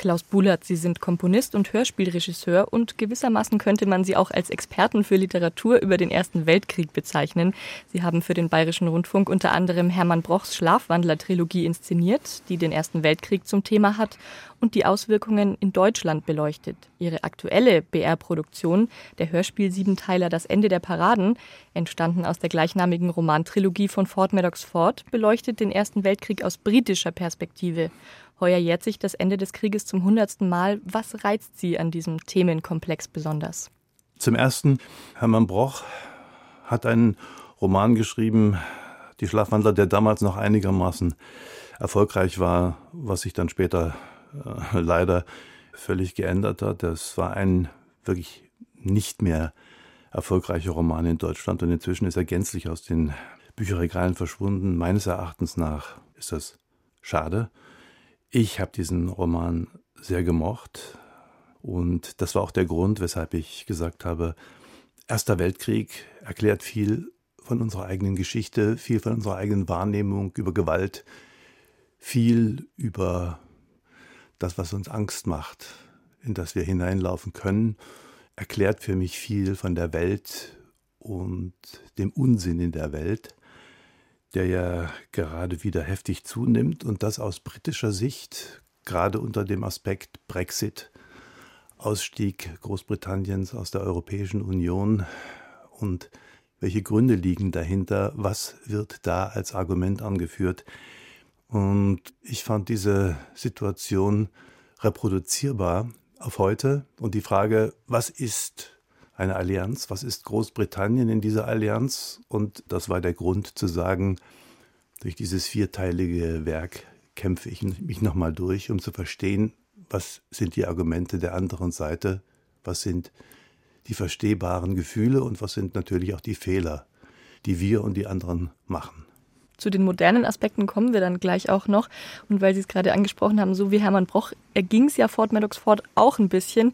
Klaus Bullert, Sie sind Komponist und Hörspielregisseur und gewissermaßen könnte man Sie auch als Experten für Literatur über den Ersten Weltkrieg bezeichnen. Sie haben für den Bayerischen Rundfunk unter anderem Hermann Brochs Schlafwandler-Trilogie inszeniert, die den Ersten Weltkrieg zum Thema hat und die Auswirkungen in Deutschland beleuchtet. Ihre aktuelle BR-Produktion, der Hörspiel Siebenteiler Das Ende der Paraden, entstanden aus der gleichnamigen Romantrilogie von Ford Maddox Ford, beleuchtet den Ersten Weltkrieg aus britischer Perspektive Heuer jährt sich das Ende des Krieges zum hundertsten Mal. Was reizt Sie an diesem Themenkomplex besonders? Zum Ersten, Hermann Broch hat einen Roman geschrieben, Die Schlafwandler, der damals noch einigermaßen erfolgreich war, was sich dann später äh, leider völlig geändert hat. Das war ein wirklich nicht mehr erfolgreicher Roman in Deutschland und inzwischen ist er gänzlich aus den Bücherregalen verschwunden. Meines Erachtens nach ist das schade. Ich habe diesen Roman sehr gemocht und das war auch der Grund, weshalb ich gesagt habe, Erster Weltkrieg erklärt viel von unserer eigenen Geschichte, viel von unserer eigenen Wahrnehmung über Gewalt, viel über das, was uns Angst macht, in das wir hineinlaufen können, erklärt für mich viel von der Welt und dem Unsinn in der Welt der ja gerade wieder heftig zunimmt und das aus britischer Sicht, gerade unter dem Aspekt Brexit, Ausstieg Großbritanniens aus der Europäischen Union. Und welche Gründe liegen dahinter, was wird da als Argument angeführt. Und ich fand diese Situation reproduzierbar auf heute. Und die Frage, was ist eine Allianz. Was ist Großbritannien in dieser Allianz? Und das war der Grund zu sagen, durch dieses vierteilige Werk kämpfe ich mich nochmal durch, um zu verstehen, was sind die Argumente der anderen Seite, was sind die verstehbaren Gefühle und was sind natürlich auch die Fehler, die wir und die anderen machen. Zu den modernen Aspekten kommen wir dann gleich auch noch. Und weil Sie es gerade angesprochen haben, so wie Hermann Broch, erging es ja Fort Maddox Ford auch ein bisschen.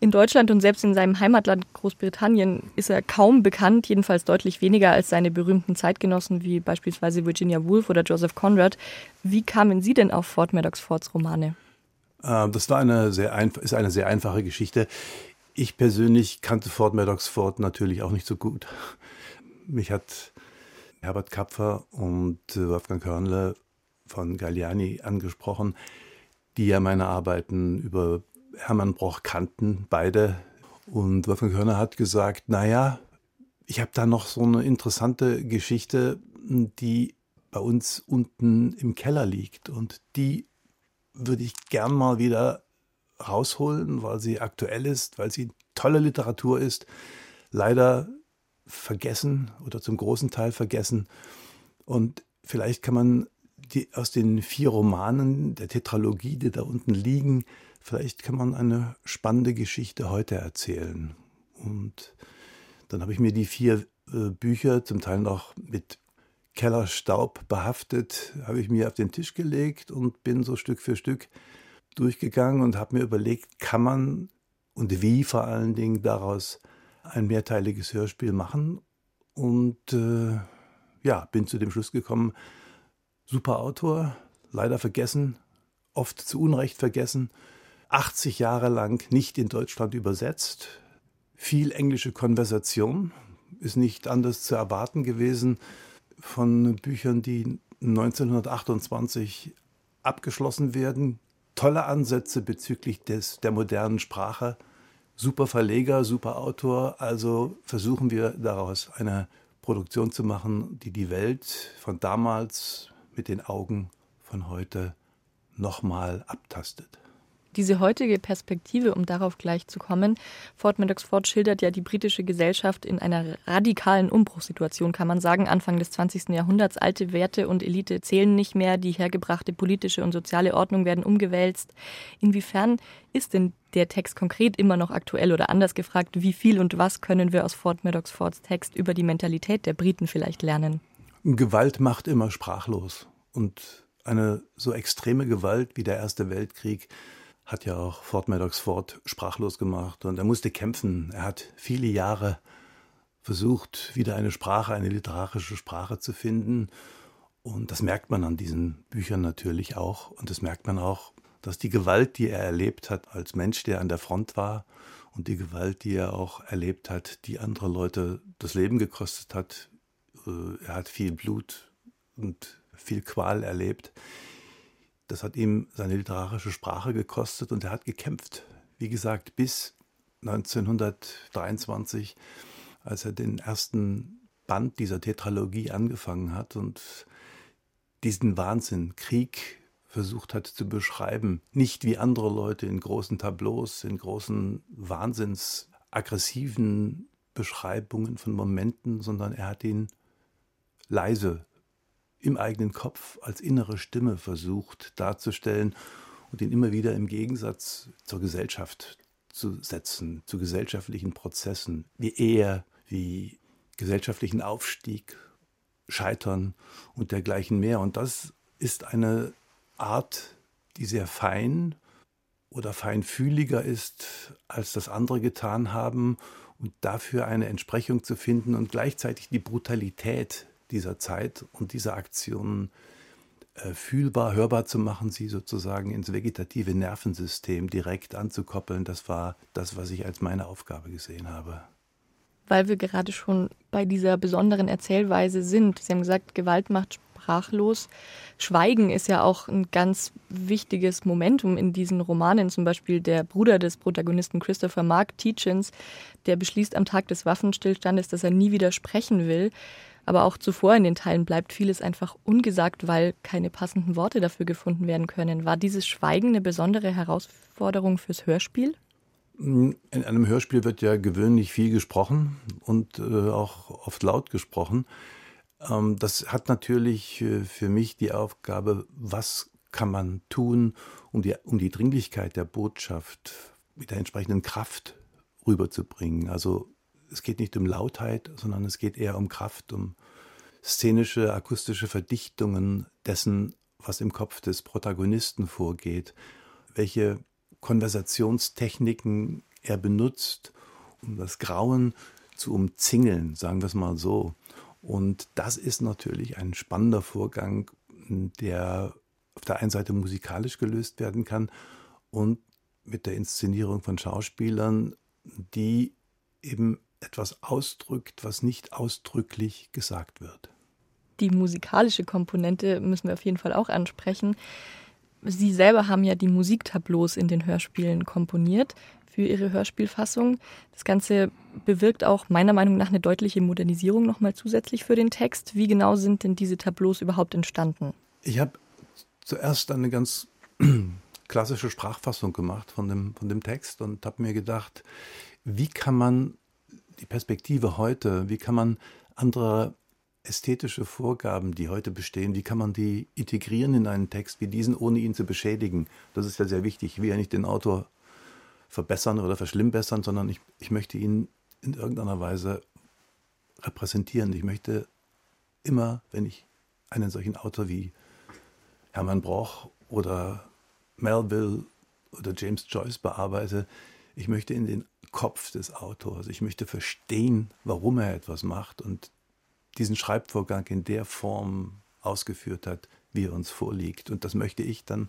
In Deutschland und selbst in seinem Heimatland Großbritannien ist er kaum bekannt, jedenfalls deutlich weniger als seine berühmten Zeitgenossen wie beispielsweise Virginia Woolf oder Joseph Conrad. Wie kamen Sie denn auf Fort Maddox Fords Romane? Ähm, das war eine sehr ist eine sehr einfache Geschichte. Ich persönlich kannte Fort Maddox Fort natürlich auch nicht so gut. Mich hat Herbert Kapfer und Wolfgang Körnle von Galliani angesprochen, die ja meine Arbeiten über Hermann Broch kannten, beide. Und Wolfgang Körner hat gesagt, naja, ich habe da noch so eine interessante Geschichte, die bei uns unten im Keller liegt. Und die würde ich gern mal wieder rausholen, weil sie aktuell ist, weil sie tolle Literatur ist. Leider vergessen oder zum großen Teil vergessen. Und vielleicht kann man die, aus den vier Romanen der Tetralogie, die da unten liegen, vielleicht kann man eine spannende Geschichte heute erzählen. Und dann habe ich mir die vier äh, Bücher, zum Teil noch mit Kellerstaub behaftet, habe ich mir auf den Tisch gelegt und bin so Stück für Stück durchgegangen und habe mir überlegt, kann man und wie vor allen Dingen daraus ein mehrteiliges Hörspiel machen. Und äh, ja, bin zu dem Schluss gekommen, super Autor, leider vergessen, oft zu Unrecht vergessen, 80 Jahre lang nicht in Deutschland übersetzt. Viel englische Konversation ist nicht anders zu erwarten gewesen von Büchern, die 1928 abgeschlossen werden. Tolle Ansätze bezüglich des, der modernen Sprache. Super Verleger, super Autor. Also versuchen wir daraus eine Produktion zu machen, die die Welt von damals mit den Augen von heute nochmal abtastet diese heutige Perspektive, um darauf gleich zu kommen, Ford Maddox Ford schildert ja die britische Gesellschaft in einer radikalen Umbruchssituation, kann man sagen, Anfang des 20. Jahrhunderts. Alte Werte und Elite zählen nicht mehr, die hergebrachte politische und soziale Ordnung werden umgewälzt. Inwiefern ist denn der Text konkret immer noch aktuell oder anders gefragt, wie viel und was können wir aus Ford Maddox Fords Text über die Mentalität der Briten vielleicht lernen? Gewalt macht immer sprachlos und eine so extreme Gewalt wie der Erste Weltkrieg hat ja auch Fort Maddox Ford sprachlos gemacht und er musste kämpfen. Er hat viele Jahre versucht, wieder eine Sprache, eine literarische Sprache zu finden. Und das merkt man an diesen Büchern natürlich auch. Und das merkt man auch, dass die Gewalt, die er erlebt hat als Mensch, der an der Front war, und die Gewalt, die er auch erlebt hat, die andere Leute das Leben gekostet hat, er hat viel Blut und viel Qual erlebt. Das hat ihm seine literarische Sprache gekostet und er hat gekämpft. Wie gesagt, bis 1923 als er den ersten Band dieser Tetralogie angefangen hat und diesen Wahnsinn, Krieg versucht hat zu beschreiben. Nicht wie andere Leute in großen Tableaus, in großen wahnsinnsaggressiven Beschreibungen von Momenten, sondern er hat ihn leise im eigenen Kopf als innere Stimme versucht darzustellen und ihn immer wieder im Gegensatz zur Gesellschaft zu setzen, zu gesellschaftlichen Prozessen, wie er wie gesellschaftlichen Aufstieg, Scheitern und dergleichen mehr. Und das ist eine Art, die sehr fein oder feinfühliger ist, als das andere getan haben und dafür eine Entsprechung zu finden und gleichzeitig die Brutalität dieser Zeit und dieser Aktionen äh, fühlbar, hörbar zu machen, sie sozusagen ins vegetative Nervensystem direkt anzukoppeln, das war das, was ich als meine Aufgabe gesehen habe weil wir gerade schon bei dieser besonderen Erzählweise sind. Sie haben gesagt, Gewalt macht sprachlos. Schweigen ist ja auch ein ganz wichtiges Momentum in diesen Romanen. Zum Beispiel der Bruder des Protagonisten Christopher Mark Teachins, der beschließt am Tag des Waffenstillstandes, dass er nie wieder sprechen will. Aber auch zuvor in den Teilen bleibt vieles einfach ungesagt, weil keine passenden Worte dafür gefunden werden können. War dieses Schweigen eine besondere Herausforderung fürs Hörspiel? In einem Hörspiel wird ja gewöhnlich viel gesprochen und äh, auch oft laut gesprochen. Ähm, das hat natürlich äh, für mich die Aufgabe, was kann man tun, um die, um die Dringlichkeit der Botschaft mit der entsprechenden Kraft rüberzubringen. Also es geht nicht um Lautheit, sondern es geht eher um Kraft, um szenische, akustische Verdichtungen dessen, was im Kopf des Protagonisten vorgeht, welche Konversationstechniken er benutzt, um das Grauen zu umzingeln, sagen wir es mal so. Und das ist natürlich ein spannender Vorgang, der auf der einen Seite musikalisch gelöst werden kann und mit der Inszenierung von Schauspielern, die eben etwas ausdrückt, was nicht ausdrücklich gesagt wird. Die musikalische Komponente müssen wir auf jeden Fall auch ansprechen. Sie selber haben ja die Musiktableaus in den Hörspielen komponiert für Ihre Hörspielfassung. Das Ganze bewirkt auch meiner Meinung nach eine deutliche Modernisierung nochmal zusätzlich für den Text. Wie genau sind denn diese Tableaus überhaupt entstanden? Ich habe zuerst eine ganz klassische Sprachfassung gemacht von dem, von dem Text und habe mir gedacht, wie kann man die Perspektive heute, wie kann man andere ästhetische Vorgaben, die heute bestehen, wie kann man die integrieren in einen Text wie diesen, ohne ihn zu beschädigen? Das ist ja sehr wichtig. Ich will ja nicht den Autor verbessern oder verschlimmbessern, sondern ich, ich möchte ihn in irgendeiner Weise repräsentieren. Ich möchte immer, wenn ich einen solchen Autor wie Hermann Broch oder Melville oder James Joyce bearbeite, ich möchte in den Kopf des Autors, ich möchte verstehen, warum er etwas macht und diesen Schreibvorgang in der Form ausgeführt hat, wie er uns vorliegt. Und das möchte ich dann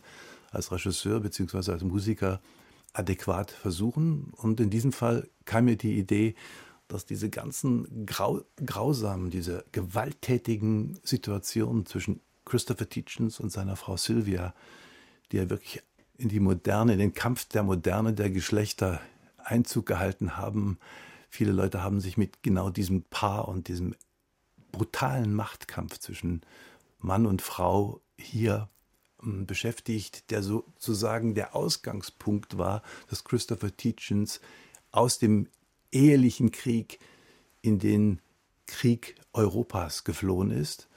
als Regisseur bzw. als Musiker adäquat versuchen. Und in diesem Fall kam mir die Idee, dass diese ganzen grau grausamen, diese gewalttätigen Situationen zwischen Christopher Tietjens und seiner Frau Sylvia, die ja wirklich in die Moderne, in den Kampf der Moderne der Geschlechter Einzug gehalten haben. Viele Leute haben sich mit genau diesem Paar und diesem brutalen Machtkampf zwischen Mann und Frau hier ähm, beschäftigt, der sozusagen der Ausgangspunkt war, dass Christopher Tietjens aus dem ehelichen Krieg in den Krieg Europas geflohen ist.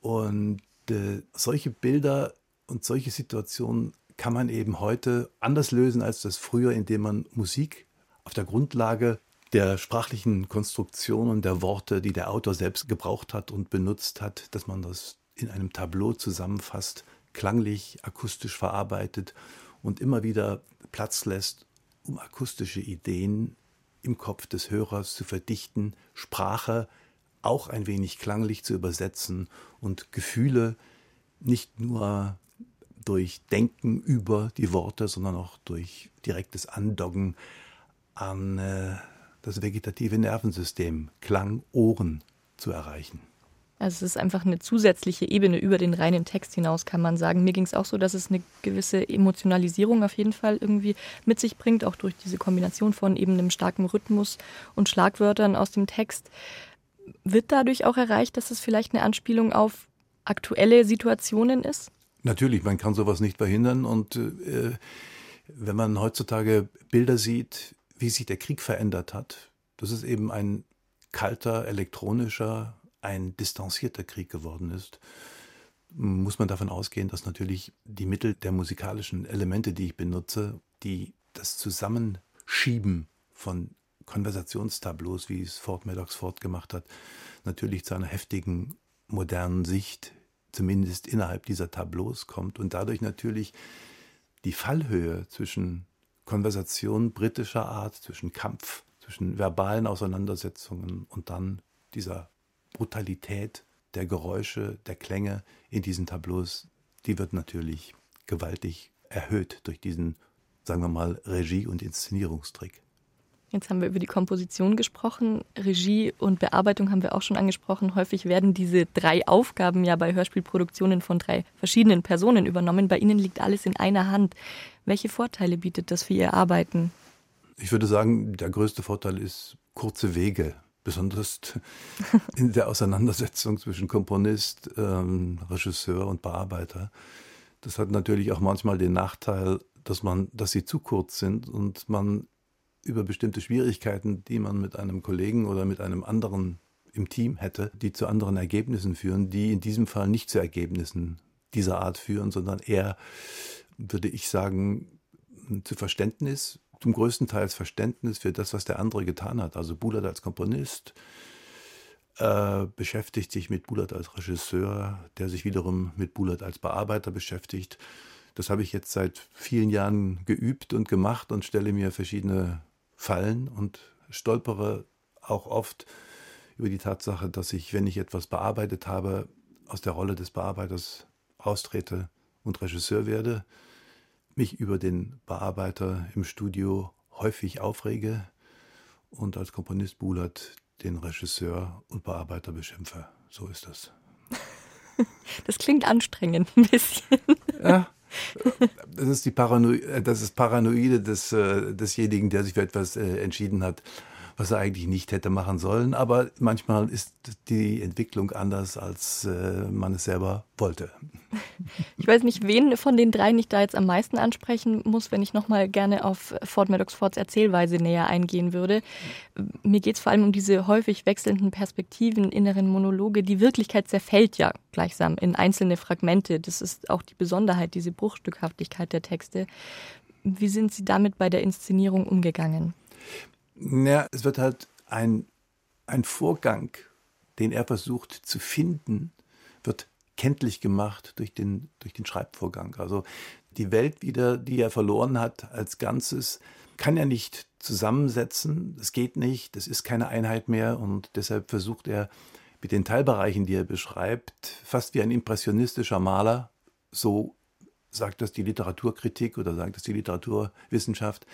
Und äh, solche Bilder und solche Situationen kann man eben heute anders lösen als das früher, indem man Musik auf der Grundlage der sprachlichen Konstruktion und der Worte, die der Autor selbst gebraucht hat und benutzt hat, dass man das in einem Tableau zusammenfasst, klanglich, akustisch verarbeitet und immer wieder Platz lässt, um akustische Ideen im Kopf des Hörers zu verdichten, Sprache auch ein wenig klanglich zu übersetzen und Gefühle nicht nur durch Denken über die Worte, sondern auch durch direktes Andoggen an äh, das vegetative Nervensystem, Klang, Ohren zu erreichen. Also es ist einfach eine zusätzliche Ebene über den reinen Text hinaus, kann man sagen. Mir ging es auch so, dass es eine gewisse Emotionalisierung auf jeden Fall irgendwie mit sich bringt, auch durch diese Kombination von eben einem starken Rhythmus und Schlagwörtern aus dem Text. Wird dadurch auch erreicht, dass es vielleicht eine Anspielung auf aktuelle Situationen ist? Natürlich, man kann sowas nicht verhindern. Und äh, wenn man heutzutage Bilder sieht, wie sich der Krieg verändert hat, das ist eben ein kalter, elektronischer, ein distanzierter Krieg geworden ist, muss man davon ausgehen, dass natürlich die Mittel der musikalischen Elemente, die ich benutze, die das Zusammenschieben von Konversationstableaus, wie es Ford Maddox Ford gemacht hat, natürlich zu einer heftigen modernen Sicht, zumindest innerhalb dieser Tableaus kommt und dadurch natürlich die Fallhöhe zwischen Konversation britischer Art, zwischen Kampf, zwischen verbalen Auseinandersetzungen und dann dieser Brutalität der Geräusche, der Klänge in diesen Tableaus, die wird natürlich gewaltig erhöht durch diesen, sagen wir mal, Regie- und Inszenierungstrick. Jetzt haben wir über die Komposition gesprochen, Regie und Bearbeitung haben wir auch schon angesprochen. Häufig werden diese drei Aufgaben ja bei Hörspielproduktionen von drei verschiedenen Personen übernommen. Bei Ihnen liegt alles in einer Hand. Welche Vorteile bietet das für Ihr Arbeiten? Ich würde sagen, der größte Vorteil ist kurze Wege besonders in der Auseinandersetzung zwischen Komponist, ähm, Regisseur und Bearbeiter. Das hat natürlich auch manchmal den Nachteil, dass man, dass sie zu kurz sind und man über bestimmte Schwierigkeiten, die man mit einem Kollegen oder mit einem anderen im Team hätte, die zu anderen Ergebnissen führen, die in diesem Fall nicht zu Ergebnissen dieser Art führen, sondern eher, würde ich sagen, zu Verständnis zum größten Teil Verständnis für das, was der andere getan hat. Also Bulat als Komponist äh, beschäftigt sich mit Bulat als Regisseur, der sich wiederum mit Bulat als Bearbeiter beschäftigt. Das habe ich jetzt seit vielen Jahren geübt und gemacht und stelle mir verschiedene Fallen und stolpere auch oft über die Tatsache, dass ich, wenn ich etwas bearbeitet habe, aus der Rolle des Bearbeiters austrete und Regisseur werde mich über den Bearbeiter im Studio häufig aufrege und als Komponist Bulat den Regisseur und Bearbeiter beschimpfe. So ist das. Das klingt anstrengend ein bisschen. Ja, das ist die Paranoide, das ist Paranoide des, äh, desjenigen, der sich für etwas äh, entschieden hat, was er eigentlich nicht hätte machen sollen. Aber manchmal ist die Entwicklung anders, als äh, man es selber wollte. Ich weiß nicht, wen von den dreien ich da jetzt am meisten ansprechen muss, wenn ich nochmal gerne auf Ford Maddox Fords Erzählweise näher eingehen würde. Mir geht es vor allem um diese häufig wechselnden Perspektiven, inneren Monologe. Die Wirklichkeit zerfällt ja gleichsam in einzelne Fragmente. Das ist auch die Besonderheit, diese Bruchstückhaftigkeit der Texte. Wie sind Sie damit bei der Inszenierung umgegangen? Ja, es wird halt ein, ein Vorgang, den er versucht zu finden, wird kenntlich gemacht durch den, durch den Schreibvorgang. Also die Welt wieder, die er verloren hat als Ganzes, kann er nicht zusammensetzen. Es geht nicht, das ist keine Einheit mehr und deshalb versucht er mit den Teilbereichen, die er beschreibt, fast wie ein impressionistischer Maler, so sagt das die Literaturkritik oder sagt das die Literaturwissenschaft,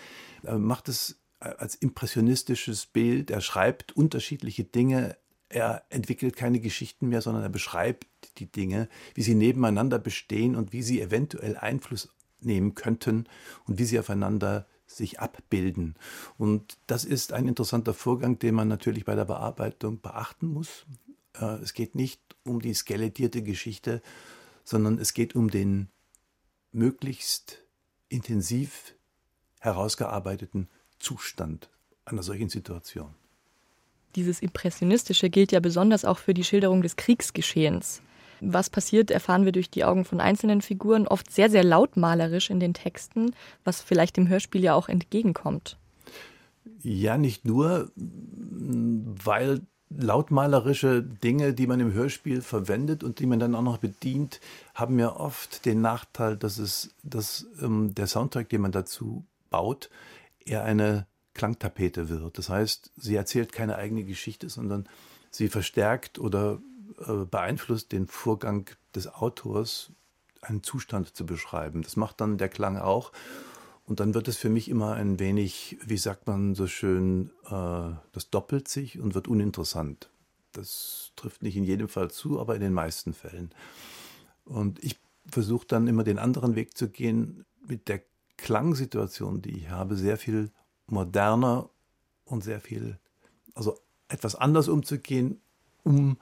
äh, macht es als impressionistisches Bild. Er schreibt unterschiedliche Dinge. Er entwickelt keine Geschichten mehr, sondern er beschreibt die Dinge, wie sie nebeneinander bestehen und wie sie eventuell Einfluss nehmen könnten und wie sie aufeinander sich abbilden. Und das ist ein interessanter Vorgang, den man natürlich bei der Bearbeitung beachten muss. Äh, es geht nicht um die skelettierte Geschichte, sondern es geht um den möglichst intensiv herausgearbeiteten Zustand einer solchen Situation. Dieses Impressionistische gilt ja besonders auch für die Schilderung des Kriegsgeschehens. Was passiert, erfahren wir durch die Augen von einzelnen Figuren, oft sehr, sehr lautmalerisch in den Texten, was vielleicht dem Hörspiel ja auch entgegenkommt. Ja, nicht nur, weil lautmalerische Dinge, die man im Hörspiel verwendet und die man dann auch noch bedient, haben ja oft den Nachteil, dass es, dass ähm, der Soundtrack, den man dazu baut, eher eine Klangtapete wird. Das heißt, sie erzählt keine eigene Geschichte, sondern sie verstärkt oder äh, beeinflusst den Vorgang des Autors, einen Zustand zu beschreiben. Das macht dann der Klang auch. Und dann wird es für mich immer ein wenig, wie sagt man so schön, äh, das doppelt sich und wird uninteressant. Das trifft nicht in jedem Fall zu, aber in den meisten Fällen. Und ich versuche dann immer den anderen Weg zu gehen, mit der Klangsituation, die ich habe, sehr viel moderner und sehr viel, also etwas anders umzugehen, um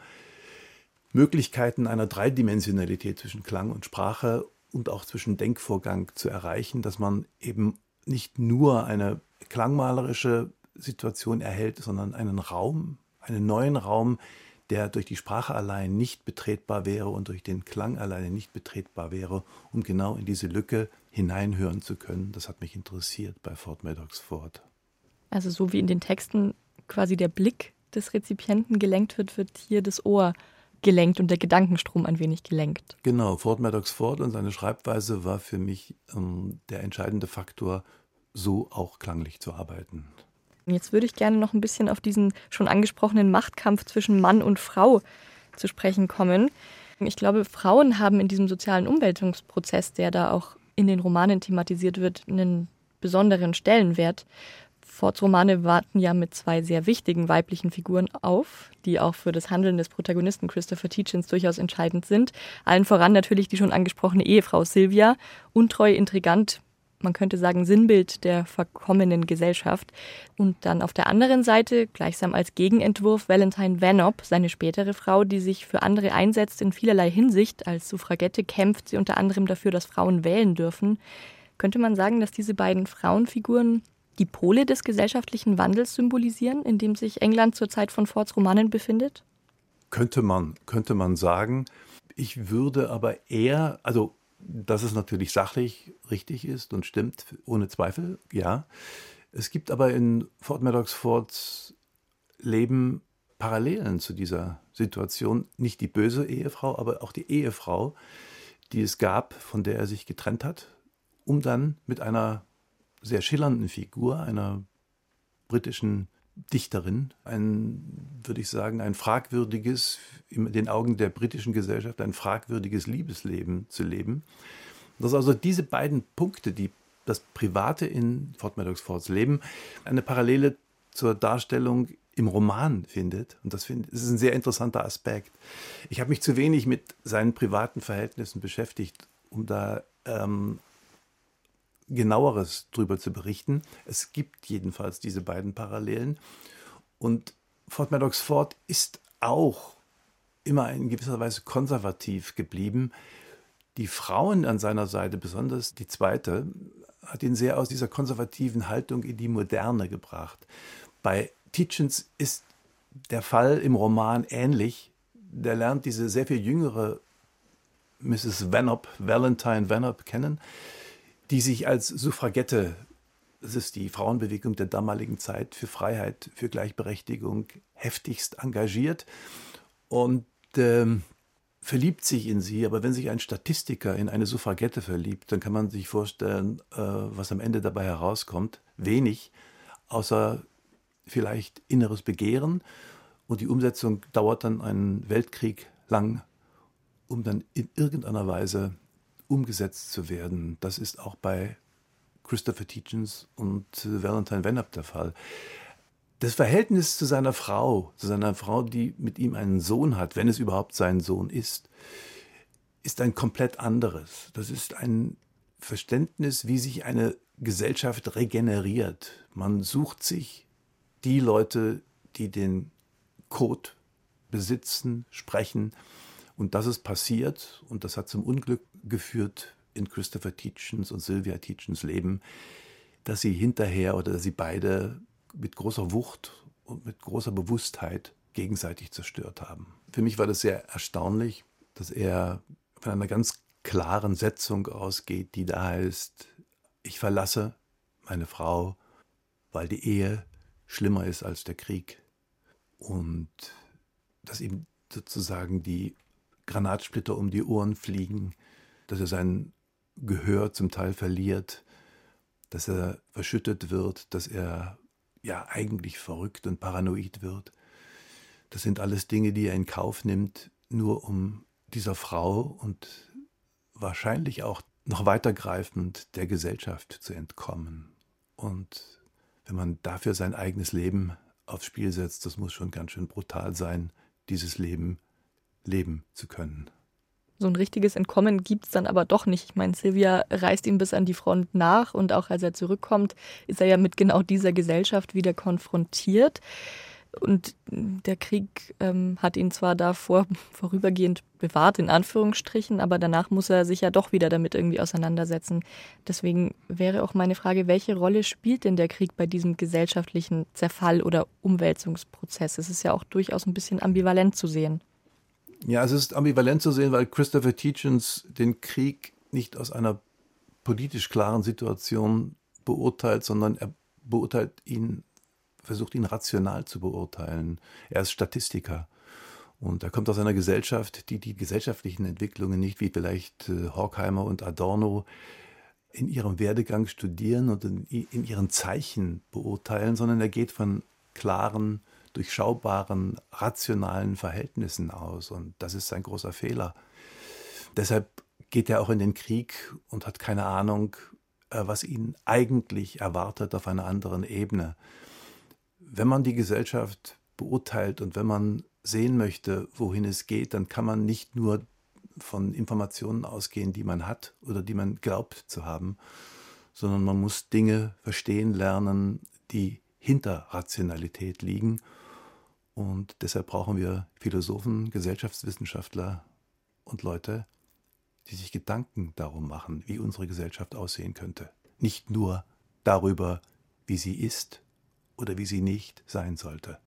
Möglichkeiten einer Dreidimensionalität zwischen Klang und Sprache und auch zwischen Denkvorgang zu erreichen, dass man eben nicht nur eine klangmalerische Situation erhält, sondern einen Raum, einen neuen Raum, der durch die Sprache allein nicht betretbar wäre und durch den Klang alleine nicht betretbar wäre, um genau in diese Lücke hineinhören zu können. Das hat mich interessiert bei Fort Maddox Ford. Also so wie in den Texten quasi der Blick des Rezipienten gelenkt wird, wird hier das Ohr gelenkt und der Gedankenstrom ein wenig gelenkt. Genau, Ford Maddox Ford und seine Schreibweise war für mich ähm, der entscheidende Faktor, so auch klanglich zu arbeiten. Jetzt würde ich gerne noch ein bisschen auf diesen schon angesprochenen Machtkampf zwischen Mann und Frau zu sprechen kommen. Ich glaube, Frauen haben in diesem sozialen Umwälzungsprozess, der da auch in den Romanen thematisiert wird, einen besonderen Stellenwert. Fords Romane warten ja mit zwei sehr wichtigen weiblichen Figuren auf, die auch für das Handeln des Protagonisten Christopher Teachins durchaus entscheidend sind. Allen voran natürlich die schon angesprochene Ehefrau Sylvia, untreu, intrigant, man könnte sagen Sinnbild der verkommenen Gesellschaft. Und dann auf der anderen Seite, gleichsam als Gegenentwurf, Valentine Vanop, seine spätere Frau, die sich für andere einsetzt in vielerlei Hinsicht. Als Suffragette kämpft sie unter anderem dafür, dass Frauen wählen dürfen. Könnte man sagen, dass diese beiden Frauenfiguren die Pole des gesellschaftlichen Wandels symbolisieren, in dem sich England zur Zeit von Fords Romanen befindet? Könnte man, könnte man sagen. Ich würde aber eher, also dass es natürlich sachlich richtig ist und stimmt, ohne Zweifel, ja. Es gibt aber in Fort Maddox Fords Leben Parallelen zu dieser Situation. Nicht die böse Ehefrau, aber auch die Ehefrau, die es gab, von der er sich getrennt hat, um dann mit einer sehr schillernden Figur, einer britischen Dichterin, ein, würde ich sagen, ein fragwürdiges, in den Augen der britischen Gesellschaft, ein fragwürdiges Liebesleben zu leben. Dass also diese beiden Punkte, die das Private in Fort Maddox Fords Leben, eine Parallele zur Darstellung im Roman findet. Und das, find, das ist ein sehr interessanter Aspekt. Ich habe mich zu wenig mit seinen privaten Verhältnissen beschäftigt, um da ähm, genaueres darüber zu berichten. Es gibt jedenfalls diese beiden Parallelen. Und Fort Maddox Ford ist auch immer in gewisser Weise konservativ geblieben. Die Frauen an seiner Seite, besonders die zweite, hat ihn sehr aus dieser konservativen Haltung in die Moderne gebracht. Bei Tietjens ist der Fall im Roman ähnlich. Der lernt diese sehr viel jüngere Mrs. Vanop, Valentine Vanop kennen die sich als Suffragette, das ist die Frauenbewegung der damaligen Zeit, für Freiheit, für Gleichberechtigung heftigst engagiert und ähm, verliebt sich in sie. Aber wenn sich ein Statistiker in eine Suffragette verliebt, dann kann man sich vorstellen, äh, was am Ende dabei herauskommt. Wenig, außer vielleicht inneres Begehren. Und die Umsetzung dauert dann einen Weltkrieg lang, um dann in irgendeiner Weise umgesetzt zu werden. Das ist auch bei Christopher Tietjens und Valentine Venab der Fall. Das Verhältnis zu seiner Frau, zu seiner Frau, die mit ihm einen Sohn hat, wenn es überhaupt sein Sohn ist, ist ein komplett anderes. Das ist ein Verständnis, wie sich eine Gesellschaft regeneriert. Man sucht sich die Leute, die den Code besitzen, sprechen. Und das ist passiert und das hat zum Unglück geführt in Christopher Tietjens und Sylvia Tietjens Leben, dass sie hinterher oder dass sie beide mit großer Wucht und mit großer Bewusstheit gegenseitig zerstört haben. Für mich war das sehr erstaunlich, dass er von einer ganz klaren Setzung ausgeht, die da heißt, ich verlasse meine Frau, weil die Ehe schlimmer ist als der Krieg. Und dass ihm sozusagen die Granatsplitter um die Ohren fliegen, dass er sein Gehör zum Teil verliert, dass er verschüttet wird, dass er ja eigentlich verrückt und paranoid wird. Das sind alles Dinge, die er in Kauf nimmt, nur um dieser Frau und wahrscheinlich auch noch weitergreifend der Gesellschaft zu entkommen. Und wenn man dafür sein eigenes Leben aufs Spiel setzt, das muss schon ganz schön brutal sein, dieses Leben leben zu können. So ein richtiges Entkommen gibt es dann aber doch nicht. Ich meine, Silvia reist ihm bis an die Front nach und auch als er zurückkommt, ist er ja mit genau dieser Gesellschaft wieder konfrontiert. Und der Krieg ähm, hat ihn zwar davor vorübergehend bewahrt, in Anführungsstrichen, aber danach muss er sich ja doch wieder damit irgendwie auseinandersetzen. Deswegen wäre auch meine Frage, welche Rolle spielt denn der Krieg bei diesem gesellschaftlichen Zerfall oder Umwälzungsprozess? Es ist ja auch durchaus ein bisschen ambivalent zu sehen. Ja, es ist ambivalent zu sehen, weil Christopher Hitchens den Krieg nicht aus einer politisch klaren Situation beurteilt, sondern er beurteilt ihn versucht ihn rational zu beurteilen. Er ist Statistiker. Und er kommt aus einer Gesellschaft, die die gesellschaftlichen Entwicklungen nicht wie vielleicht äh, Horkheimer und Adorno in ihrem Werdegang studieren und in, in ihren Zeichen beurteilen, sondern er geht von klaren, durchschaubaren, rationalen Verhältnissen aus. Und das ist sein großer Fehler. Deshalb geht er auch in den Krieg und hat keine Ahnung, äh, was ihn eigentlich erwartet auf einer anderen Ebene wenn man die Gesellschaft beurteilt und wenn man sehen möchte, wohin es geht, dann kann man nicht nur von Informationen ausgehen, die man hat oder die man glaubt zu haben, sondern man muss Dinge verstehen lernen, die hinter Rationalität liegen. Und deshalb brauchen wir Philosophen, Gesellschaftswissenschaftler und Leute, die sich Gedanken darum machen, wie unsere Gesellschaft aussehen könnte. Nicht nur darüber, wie sie ist oder wie sie nicht sein sollte.